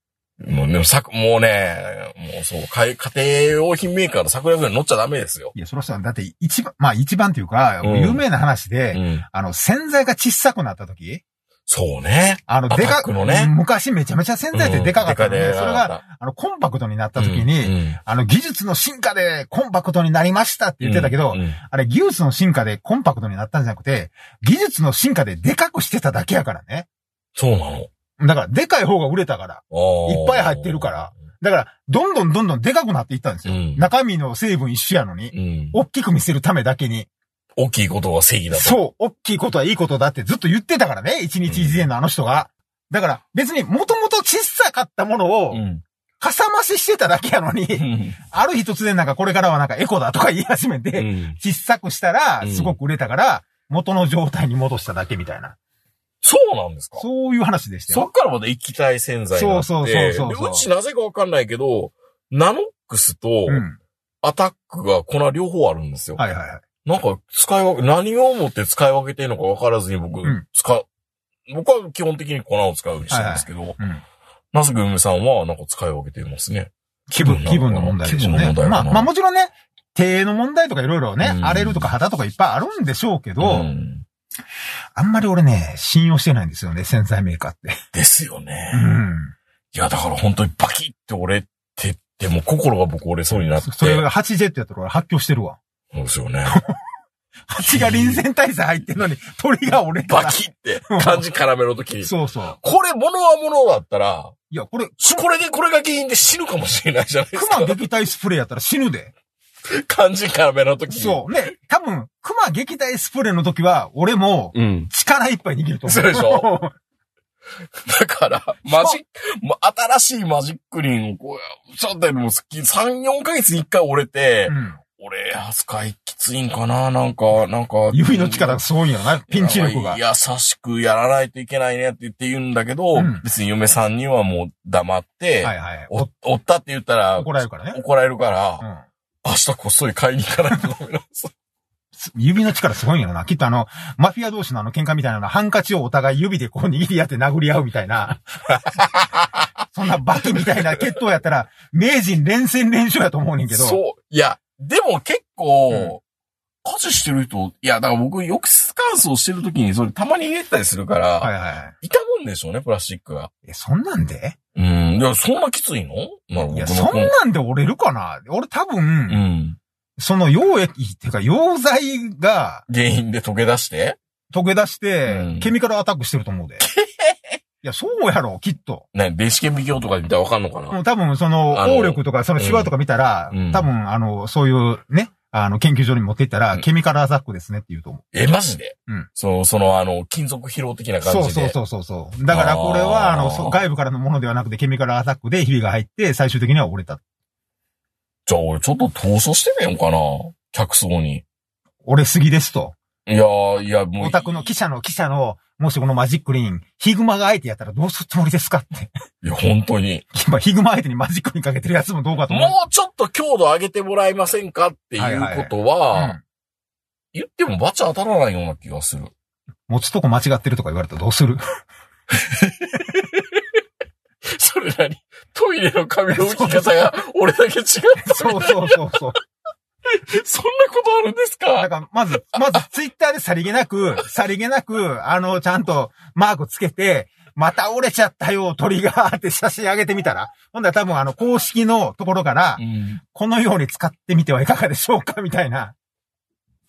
う、もうでもさ、もうね、もうそう、家庭用品メーカーの桜ぐらい乗っちゃダメですよ。いや、その人は、だって一番、まあ一番というか、うん有名な話で、うん。あの、洗剤が小さくなった時そうね。あの、でかクのね昔めちゃめちゃ洗剤ってでかかったので、うんでそれが、あの、コンパクトになった時に、うんあの、技術の進化でコンパクトになりましたって言ってたけど、うんうんあれ、技術の進化でコンパクトになったんじゃなくて、技術の進化ででかくしてただけやからね。そうなの。だから、でかい方が売れたから。いっぱい入ってるから。だから、どんどんどんどんでかくなっていったんですよ。うん中身の成分一緒やのに、うん。大きく見せるためだけに。大きいことが正義だと。そう、大きいことはいいことだってずっと言ってたからね、一日一年のあの人が。だから、別にもともと小さかったものを、ん。かさ増ししてただけやのに、うん。ある日突然なんかこれからはなんかエコだとか言い始めて、うん小さくしたらう、んすごく売れたから、元の状態に戻しただけみたいな。そうなんですか？そういう話でしたよ。そっからまた液体洗剤になってそうそうそうそうそうでうちなぜかわかんないけど、ナノックスとうん。アタックが粉両方あるんですよ。はいはいはい。なんか使い分け、何をもって使い分けてるのか分からずに僕、うん使う、僕は基本的に粉を使うようにしてるんですけど、うん。なぜか梅さんはなんか使い分けてますね。気分、気気分の問題でしょうね。気分の問題まあ、まあもちろんね、手の問題とかいろいろね、うん荒れるとか肌とかいっぱいあるんでしょうけど、ん。あんまり俺ね、信用してないんですよね、洗剤メーカーって。ですよね。うん。いや、だから本当にバキって折れてって、もう心が僕折れそうになって。それが8ジェットやったら俺発狂してるわ。そうですよね。蜂が臨戦態勢入ってんのに、鳥が折れたバら。キって感じ絡めの時に。そうそう。これ、物は物だったら、いや、これ、これで、これが原因で死ぬかもしれないじゃないですか。熊撃退スプレーやったら死ぬで。感じ絡めの時に。そう。ね、多分、熊撃退スプレーの時は、俺も、う。うん。力いっぱい握ると思う。そうでしょ？だから、マジック、もう新しいマジックリンをこう、ちょっとでも好き、3、4ヶ月に1回折れて、うん。俺、扱いきついんかな？なんか、なんか。指の力がすごいんやろな、ピンチ力が。優しくやらないといけないねって言って言うんだけど、うん別に嫁さんにはもう黙って、はいはい。お折ったって言ったら、怒られるからね。怒られるから、うん。明日こっそり買いに行かないとダメなんです。指の力すごいんやろな。きっとあの、マフィア同士のあの喧嘩みたいなのハンカチをお互い指でこう握り合って殴り合うみたいな。そんなバキみたいな決闘やったら、名人連戦連勝やと思うねんけど。そう。いや、でも結構、うん家事してる人、いや、だから僕、浴室乾燥してる時にそれたまに入れてたりするから、はいはい。痛むんでしょうね、プラスチックが。え、そんなんで？うん。いや、そんなきついの？まあ、僕いや、のそんなんで折れるかな？俺多分、うん。その溶液っていうか溶剤が原因で溶け出して？溶け出して、うんケミカルアタックしてると思うで。いや、そうやろ、きっと。ね、電子顕微鏡とかで見たらわかんのかな、多分、その、応力とか、そのシワとか見たら、うん多分、あの、そういうね、あの、研究所に持っていったら、うんケミカルアタックですねって言うと思う。え、マジで？うん。そう、その、あの、金属疲労的な感じで。そうそうそうそう。だからこれは、あの、外部からのものではなくて、ケミカルアタックでひびが入って、最終的には折れた。じゃあ俺ちょっと投書してみようかな。客層に。折れすぎですと。いやー、いや、もう。オタクの記者の記者の、もしこのマジックリン、ヒグマが相手やったらどうするつもりですかって。いや、本当に。まあ、ヒグマ相手にマジックリンかけてるやつもどうかと思う。もうちょっと強度上げてもらえませんかっていうことは、うん言ってもバチ当たらないような気がする。持つとこ間違ってるとか言われたらどうする？それなにトイレの紙の置き方が俺だけ違った。そうそうそうそう。そんなことあるんですだかから、まず、まず、ツイッターでさりげなく、さりげなく、あの、ちゃんとマークつけて、また折れちゃったよ、鳥が、って写真上げてみたら、ほんだら多分あの、公式のところからう、ん。このように使ってみてはいかがでしょうか、みたいな。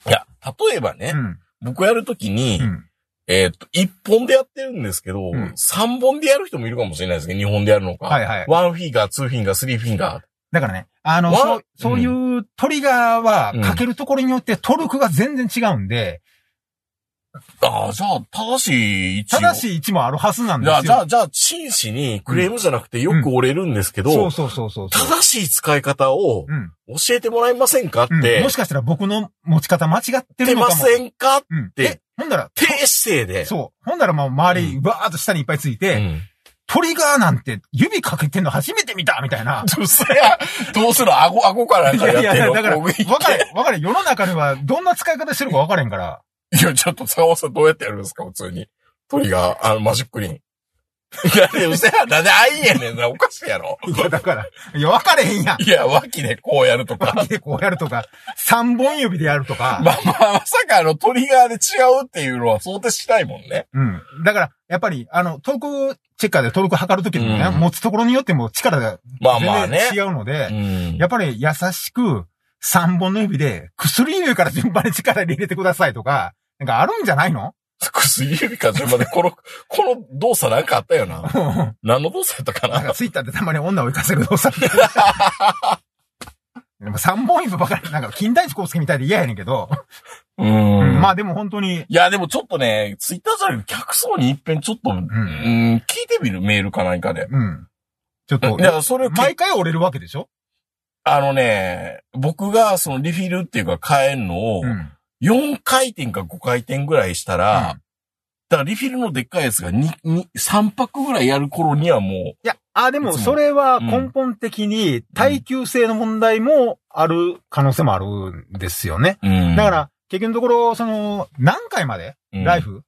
いや、例えばね、うん。僕やるときに、うん。えっと、一本でやってるんですけど、うん三本でやる人もいるかもしれないですけど、二本でやるのか。はいはい one finger、two finger、three finger。だからね、あの、わそう、そういうトリガーはうん、かけるところによってトルクが全然違うんで、ああ、じゃあ、正しい位置を正しい位置もあるはずなんですよ。じゃあ、じゃあ、真摯にクレームじゃなくてよく折れるんですけど、そうそうそうそうそう。正しい使い方をうん。教えてもらえませんかっうんて、もしかしたら僕の持ち方間違ってるのかも。せんかうん。てえ、ほんなら、低姿勢で。そう。ほんならもう周り、うバーっと下にいっぱいついて、うん。トリガーなんて指かけてんの初めて見たみたいな。どうせや、どうする？顎、顎からなんいかやってんの？やいや、だから、わかれ、わかれ、世の中ではどんな使い方してるかわからへんから。いや、ちょっと坂本さんどうやってやるんですか？普通に。トリガー、あの、マジックリン。なんで、うせや、なんであいんやねんな、おかしいやろ。いや、だから、いや、わかれへんやん。いや、脇でこうやるとか。脇でこうやるとか、三本指でやるとか。まあまあ、まさかあの、トリガーで違うっていうのは想定しないもんね。うん。だから、やっぱり、あの、トークチェッカーでトルク測るときもね、うん持つところによっても力がまあまあね。全然違うので、うん。やっぱり優しく三本の指で薬指から順番に力入れてくださいとか、なんかあるんじゃないの薬指から順番で、この、この動作なんかあったよな。なん何の動作やったかなかツイッターでたまに女を生かせる動作。でも三本指ばかり、なんか金田一光介みたいで嫌やねんけど、ううんん。まあでも本当に、いや、でもちょっとね、ツイッターじゃなくて客層に一遍ちょっと、うん、聞いてみるメールか何かで。うん。ちょっとい、や、それを毎回折れるわけでしょ？あのね、僕がそのリフィルっていうか変えんのを、うん。4回転か5回転ぐらいしたら、うん。だからリフィルのでっかいやつが2、2、3泊ぐらいやる頃にはもいや、あ、でもそれは根本的に耐久性の問題もある可能性もあるんですよね。う、うん。だから、結局のところ、その、何回まで？うん。ライフ？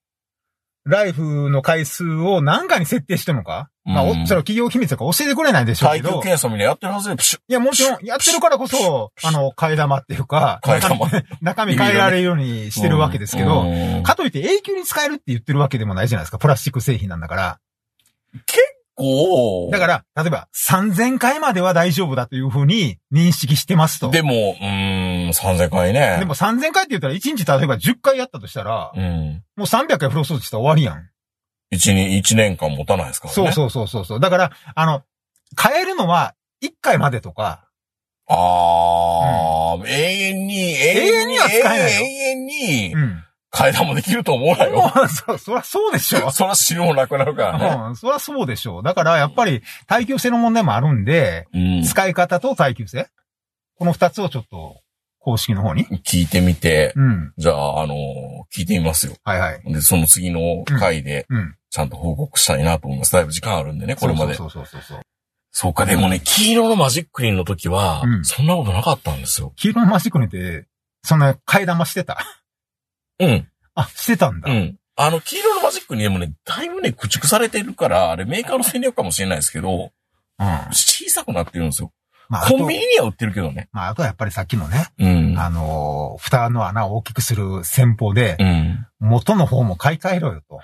ライフの回数を何回に設定してるのか？まあ、おうんそれは企業秘密だから教えてくれないでしょうけど。耐久検査みたいなやってるはずで、プシュッ。いや、もちろん、やってるからこそ、あの、替え玉っていうか、替え玉中身 中身変えられるようにしてるわけですけど、うんかといって永久に使えるって言ってるわけでもないじゃないですか。プラスチック製品なんだから。こう。だから、例えば、3000回までは大丈夫だというふうに認識してますと。でも、うーん、3000回ね。でも3000回って言ったら1日例えば10回やったとしたら、うん。もう300回フロー掃除したら終わりやん。一年、一年間持たないですからね。そうそうそうそうそう。だから、あの、変えるのは1回までとか、ああ、永遠に、永遠には使えないよ永遠にう、ん。階段もできると思うなよ。そ、そりゃそうでしょ。そ ら死ぬもなくなるからね。うん、そりゃそうでしょう。だから、やっぱり、耐久性の問題もあるんで、うん。使い方と耐久性この二つをちょっと、公式の方に。聞いてみて、うん。じゃあ、あのー聞いてみますよ。はいはい。で、その次の回で、うん。ちゃんと報告したいなと思います。だいぶ時間あるんでね、これまで。そうそうそうそうそう。か、でもね、黄色のマジックリンの時は、うんそんなことなかったんですよ。黄色のマジックにって、そんな替え玉してた？うん。あ、してたんだ。うん。あの、黄色のマジックにでもね、だいぶね、駆逐されてるから、あれメーカーの戦略かもしれないですけど、うん。小さくなってるんですよ。まあ、コンビニには売ってるけどね。まあ、あとはやっぱりさっきのね、うん。あのー蓋の穴を大きくする戦法で、うん。元の方も買い替えろよと。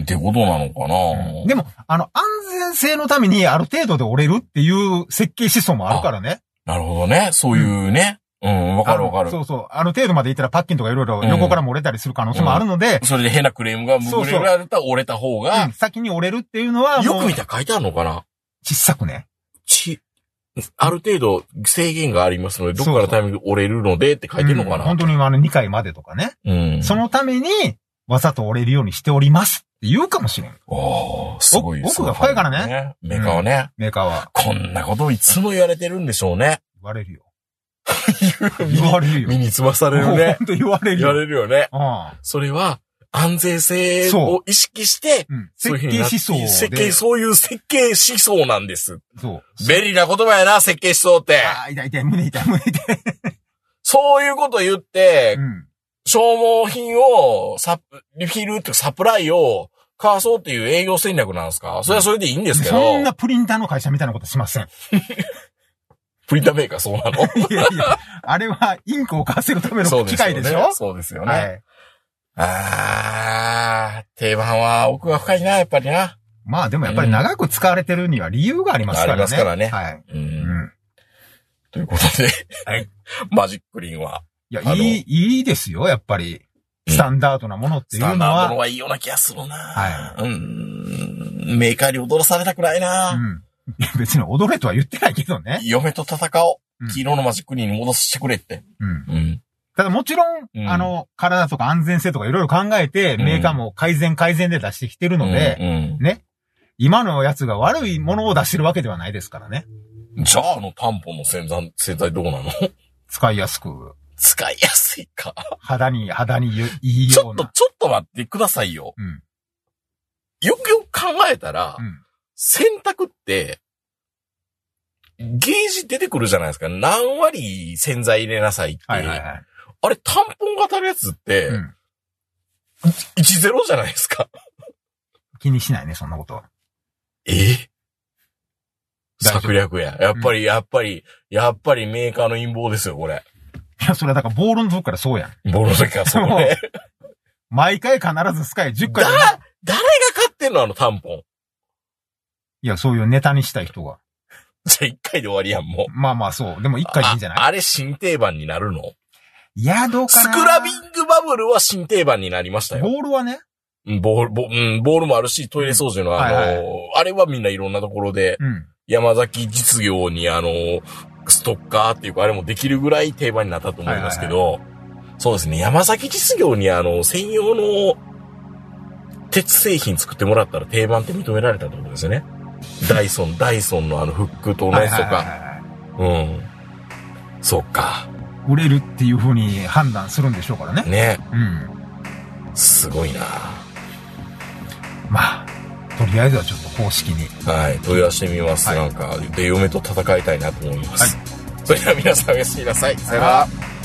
ってことなのかな、でも、あの、安全性のためにある程度で折れるっていう設計思想もあるからね。なるほどね。そういうね。うん、わかるわかる。そうそう。ある程度までいったらパッキンとかいろいろ横からも折れたりする可能性もあるので、それで変なクレームが無れられたら折れた方うがん、先に折れるっていうのはよく見たら書いてあるのかな小さくね。ち、ある程度制限がありますので、どこからタイミングで折れるのでって書いてるのかな、うん本当にあの2回までとかね。うん。そのために、わざと折れるようにしております言うかもしれん。おーすごい奥が深いからねね。メーカーはね、メーカーは。こんなことをいつも言われてるんでしょうね。言われるよ。言われるよ。身につまされるね。本当言われるよ。言われるよね。うんそれは、安全性を意識して、設計思想で。設計、そういう設計思想なんです。そう。便利な言葉やな、設計思想って。ああ、痛い痛い、胸痛い、胸痛い。そういうこと言ってう、ん。消耗品を、サプ、リフィルっていうかサプライを、買わそうっていう営業戦略なんですか？それはそれでいいんですけど。そんなプリンターの会社みたいなことしません。プリンターメーカーそうなの？いやいや、あれはインクを買わせるための機械でしょ？そうですよね。はい。あー、定番は奥が深いな、やっぱりな。まあでもやっぱり長く使われてるには理由がありますからね。ありますからねはい。う。うんん。ということで、はい。マジックリンは、いや、いい、いいですよ、やっぱり。スタンダードなものってスいうのはタンダードの。はいいような気がするな。はうん。メーカーに踊らされたくないな。うん。別に踊れとは言ってないけどね。嫁と戦おう。うん黄色のマジックに戻してくれって。うん。うん。ただもちろん、うんあの、体とか安全性とかいろいろ考えて、うんメーカーも改善改善で出してきてるので、うんね。今のやつが悪いものを出してるわけではないですからね。うんじゃあ、あのタンポンの洗剤、洗剤どうなの？使いやすく、使いやすいか。肌に、肌にいいちょっと。ちょっと待ってくださいよ。うん。よくよく考えたら、うん。洗濯って、ゲージ出てくるじゃないですか。何割洗剤入れなさいって。はいはいはい。あれ、タンポン型のやつって、うん。10じゃないですか。気にしないね、そんなことは。え？大丈夫策略や。やっぱり、やっぱり、やっぱりメーカーの陰謀ですよ、これ。いや、それはだからボールのとこからそうやん。ボロの時はそうね。毎回必ずスカイ10回だ、誰が買ってんのあのタンポン。いや、そういうネタにしたい人が。じゃあ1回で終わりやん、もう。まあまあそう。でも1回でいいんじゃない？ああれ新定番になるの？いや、どうかスな。クラビングバブルは新定番になりましたよ。ボールはね。うんボール、ボ,、うん、ボールもあるし、トイレ掃除のあの、はいはあれはみんないろんなところで、うん。山崎実業にあの、ストッカーっていうか、あれもできるぐらい定番になったと思いますけど、そうですね、山崎実業にあの、専用の鉄製品作ってもらったら定番って認められたってことですよね。ダイソン、ダイソンのあのフックと同じとはいはいはいか。はいうん。そっか。売れるっていう風に判断するんでしょうからね。ね。うん。すごいなまあ、とりあえずはちょっと公式に。はい。問い合わせてみます。はいなんか、で、嫁と戦いたいなと思います。それでは皆さんおやすみなさい。さよなら。